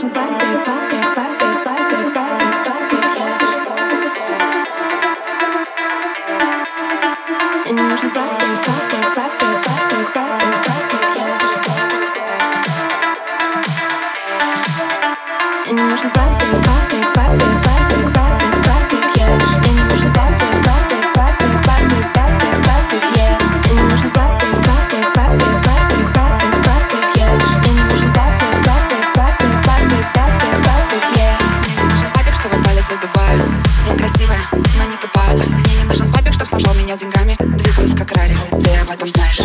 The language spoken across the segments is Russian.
And you motion back, back, back, back, back, back. деньгами Двигаюсь как рари, ты об этом знаешь.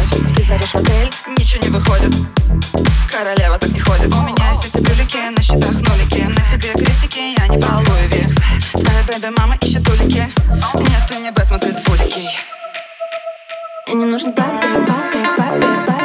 ночь Ты зовешь в отель, ничего не выходит. Королева так не ходит. У меня есть эти брюлики, на счетах нулики На тебе крестики, я не про Луиви. Твоя бэби мама ищет улики. Нет, ты не Бэтмен, ты двуликий И не нужен папе, папе, папе, папе.